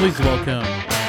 Please welcome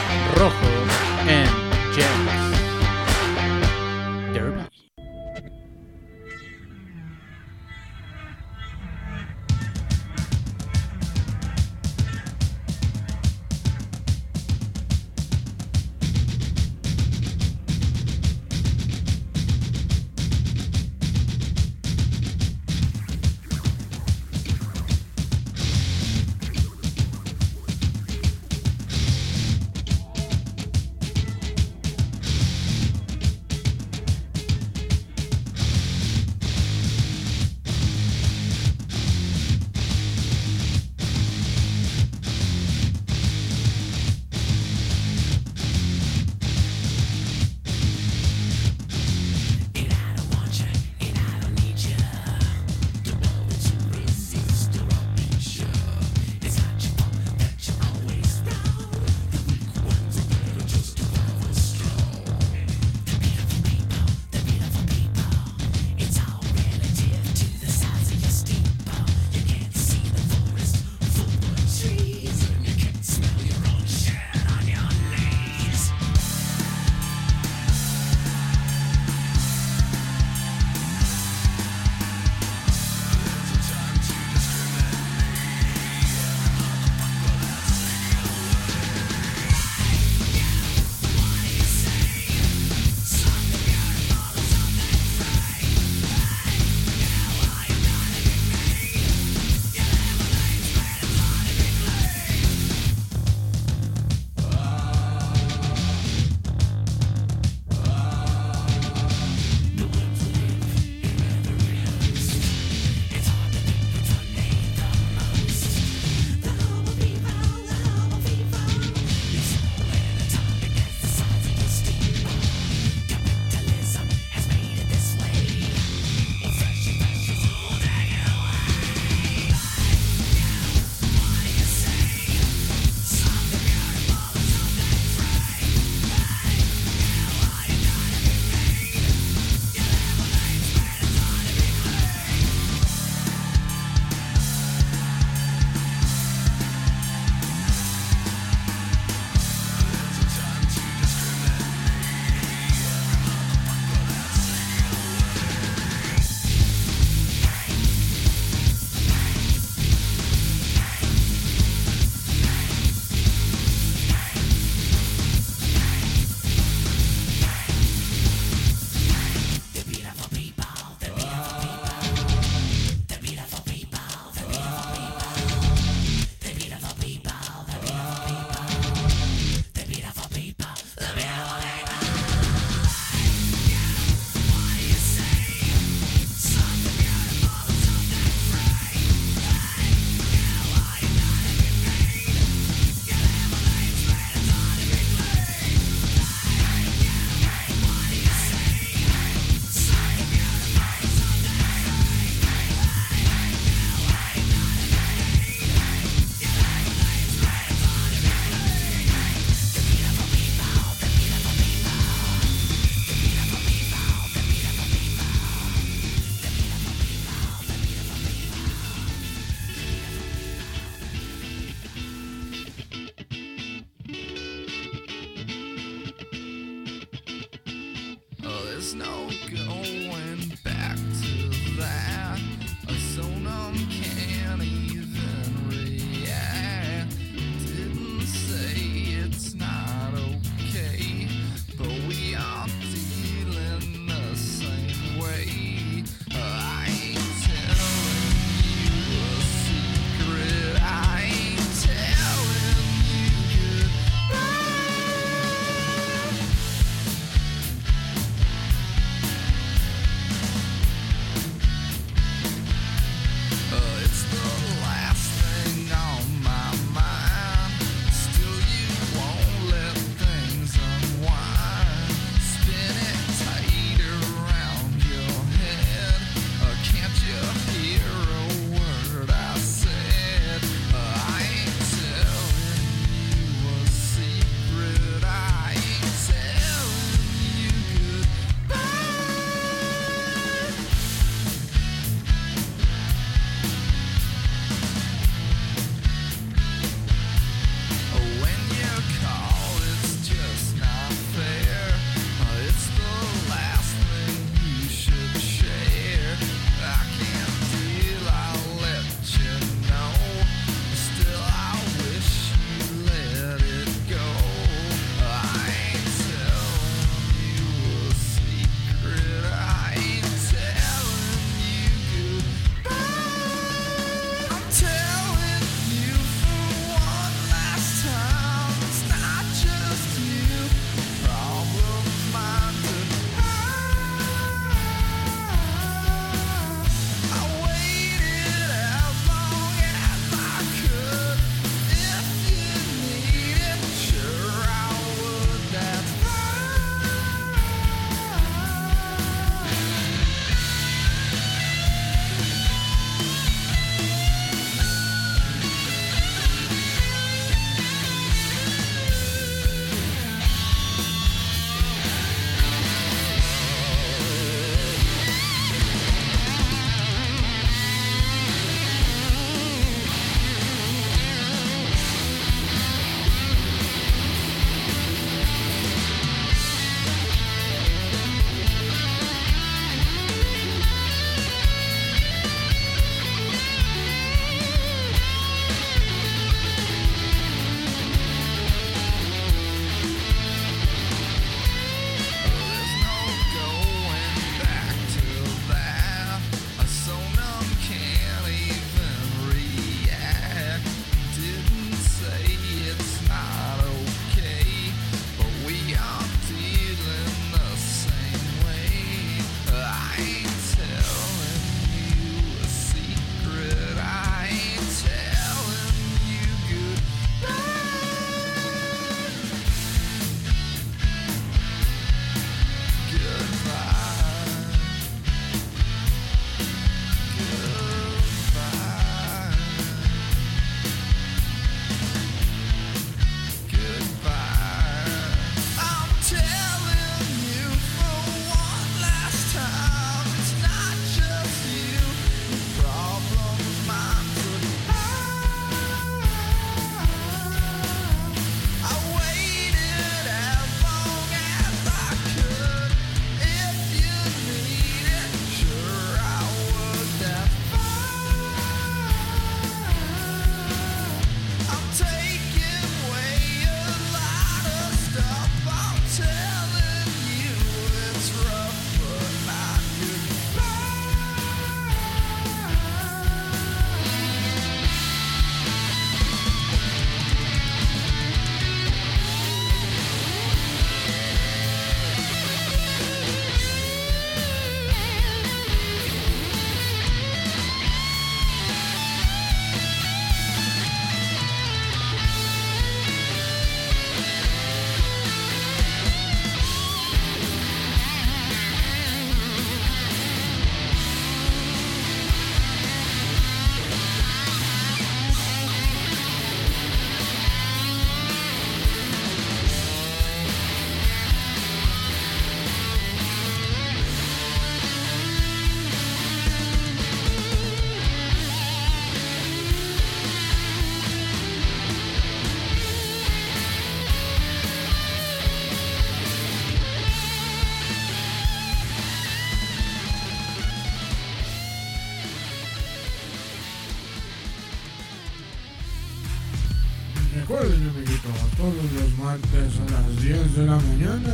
martes a las 10 de la mañana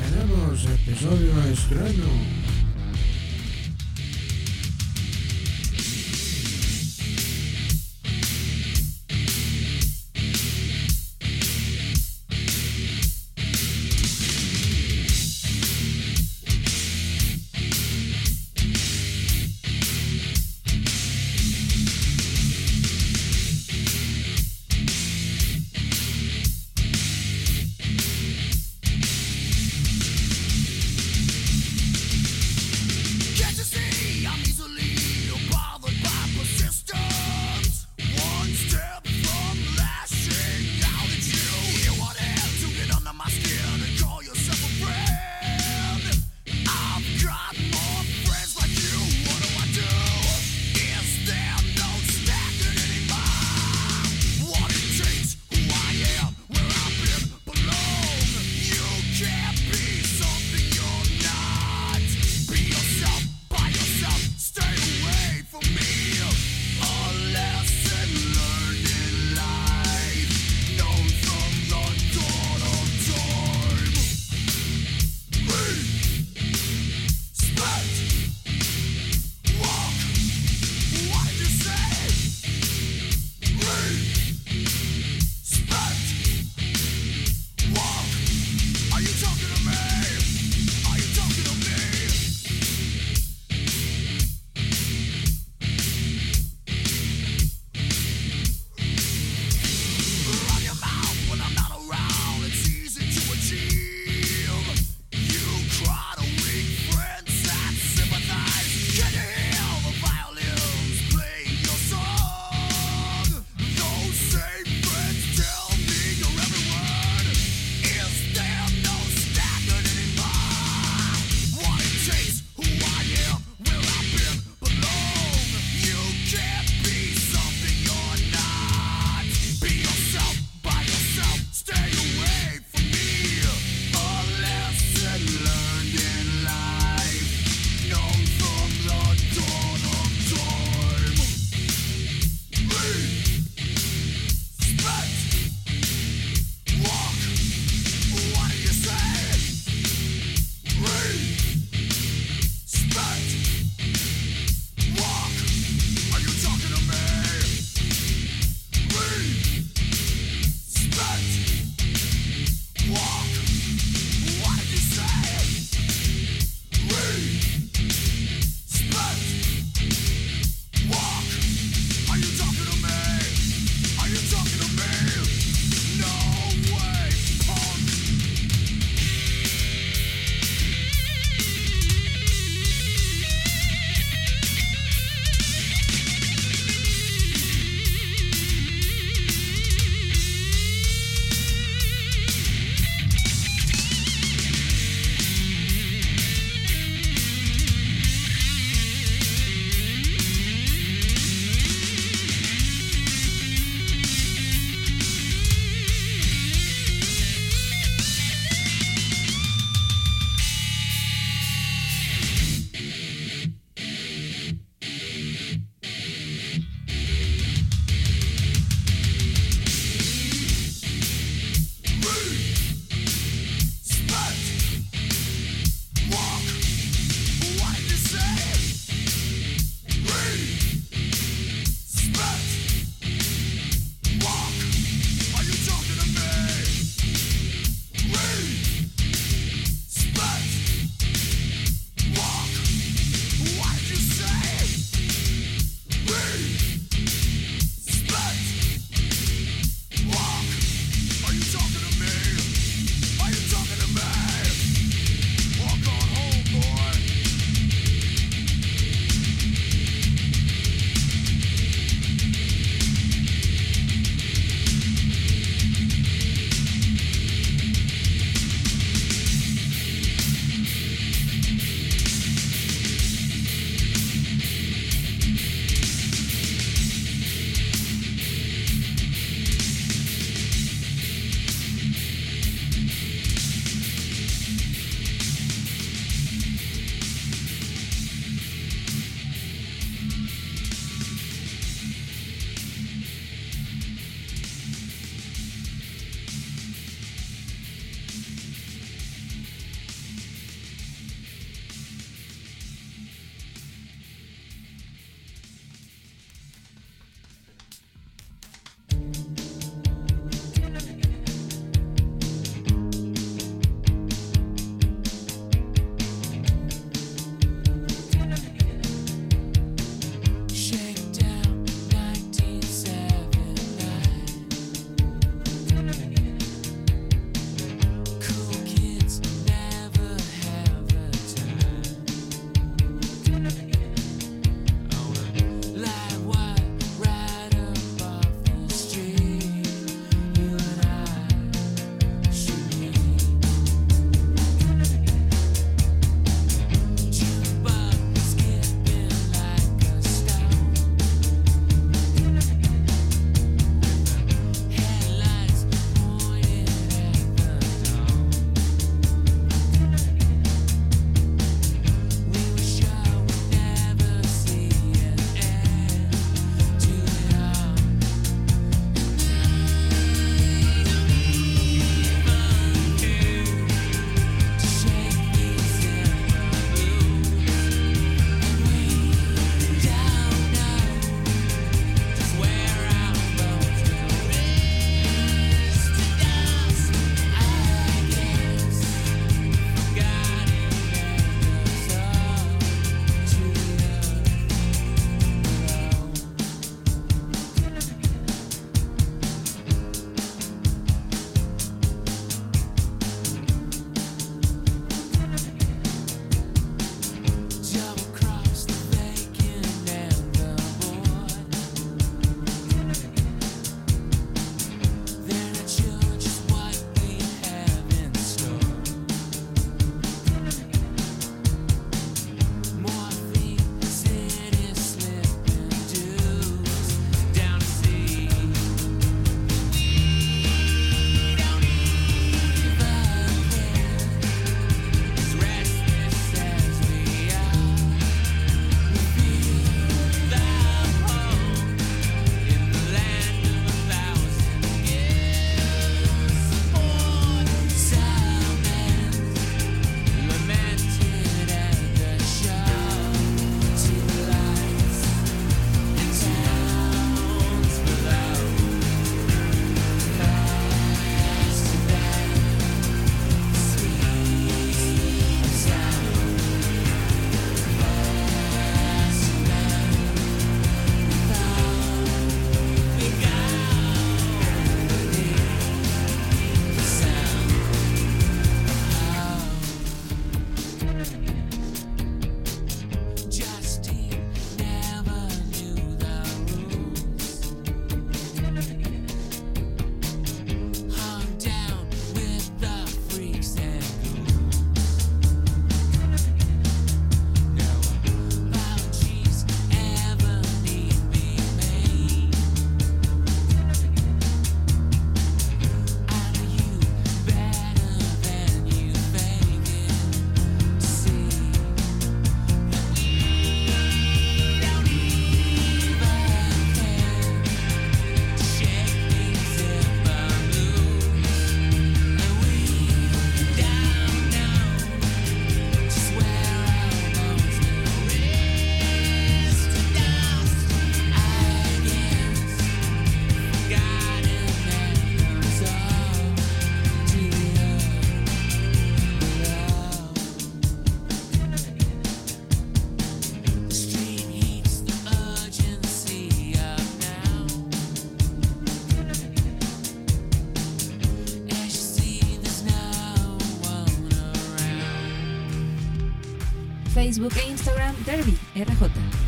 tenemos episodio estreno. Facebook e Instagram Derby RJ.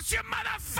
Wash your motherfucker!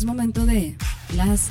Es momento de las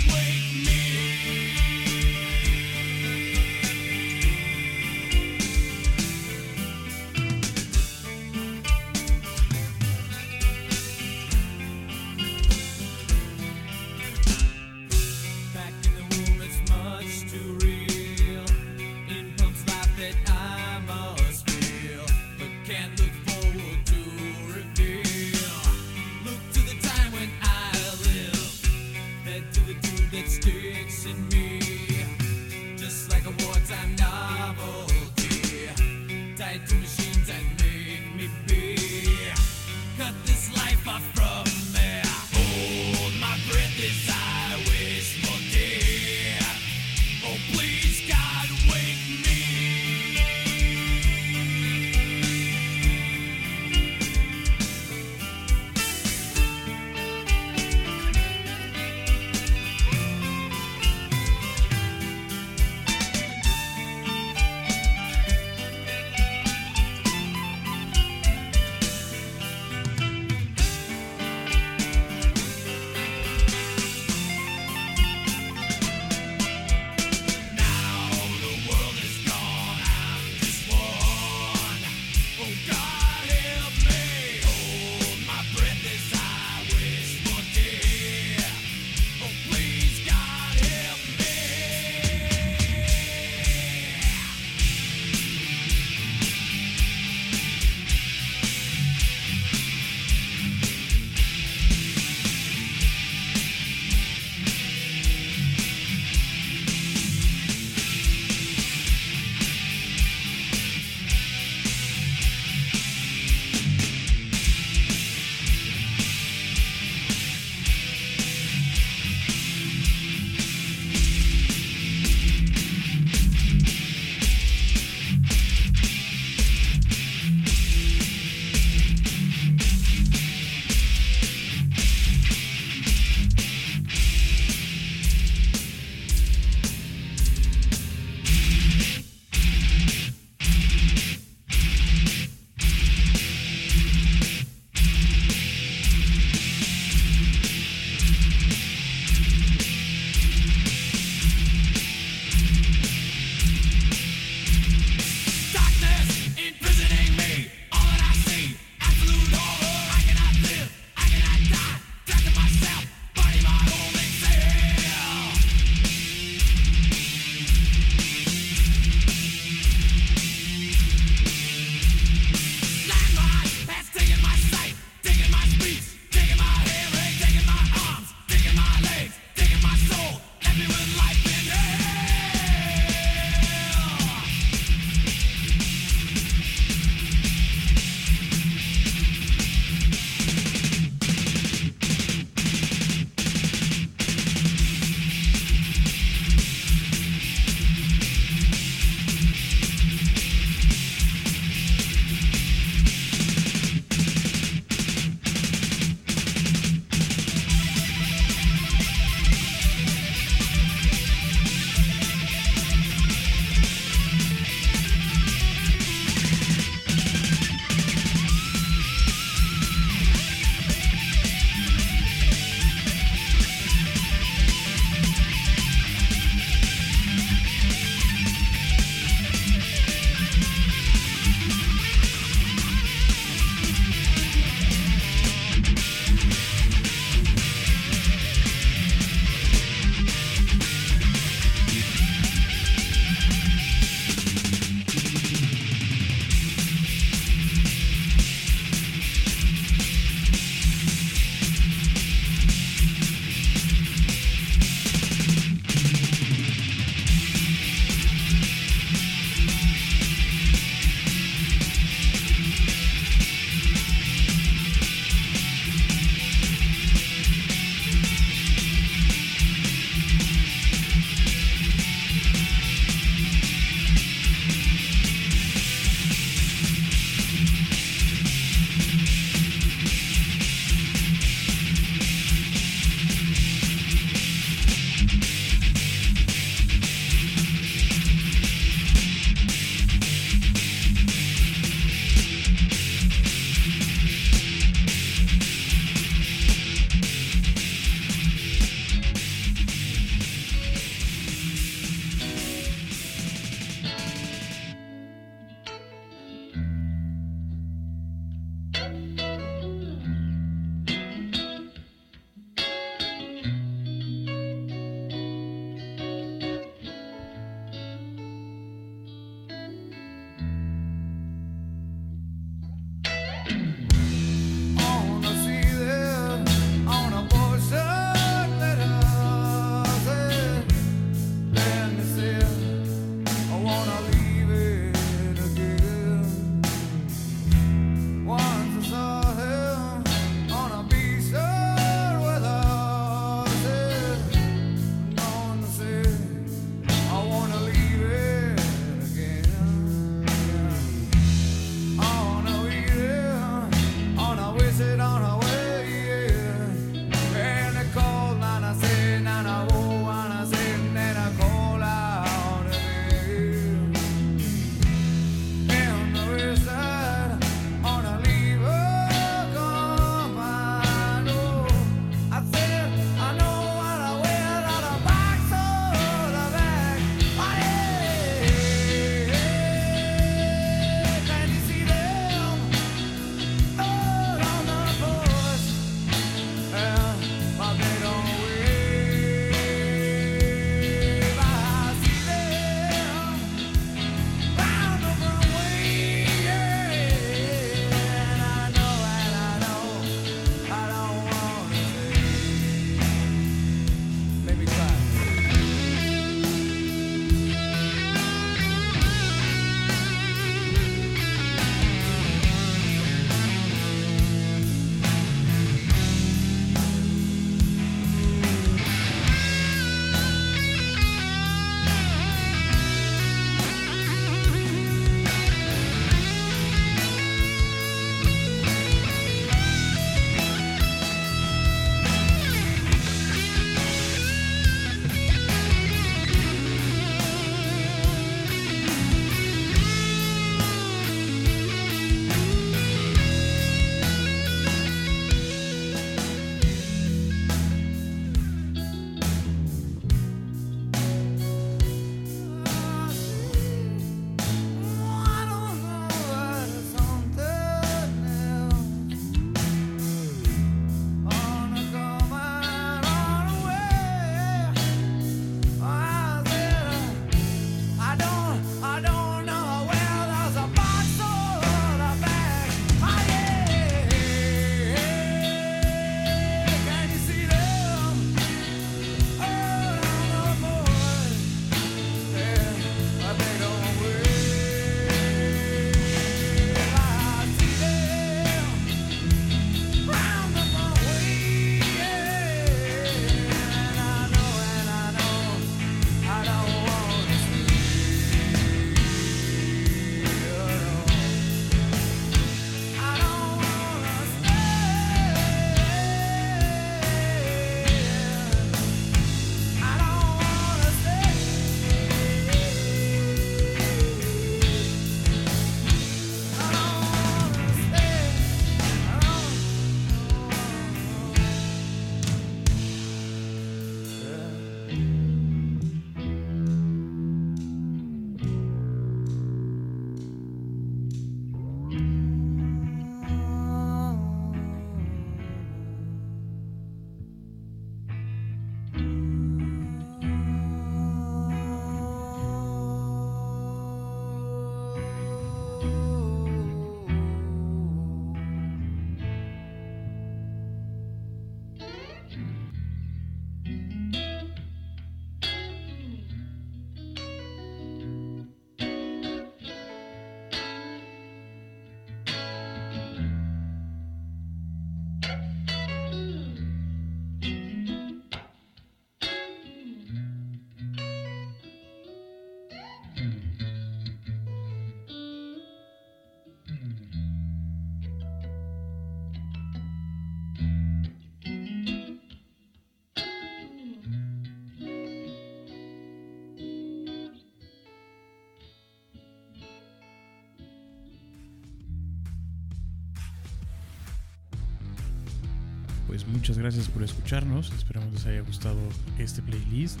pues muchas gracias por escucharnos. Esperamos les haya gustado este playlist.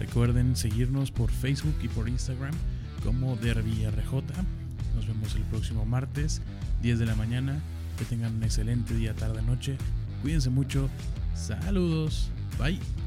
Recuerden seguirnos por Facebook y por Instagram como DerbyRJ. Nos vemos el próximo martes, 10 de la mañana. Que tengan un excelente día, tarde, noche. Cuídense mucho. Saludos. Bye.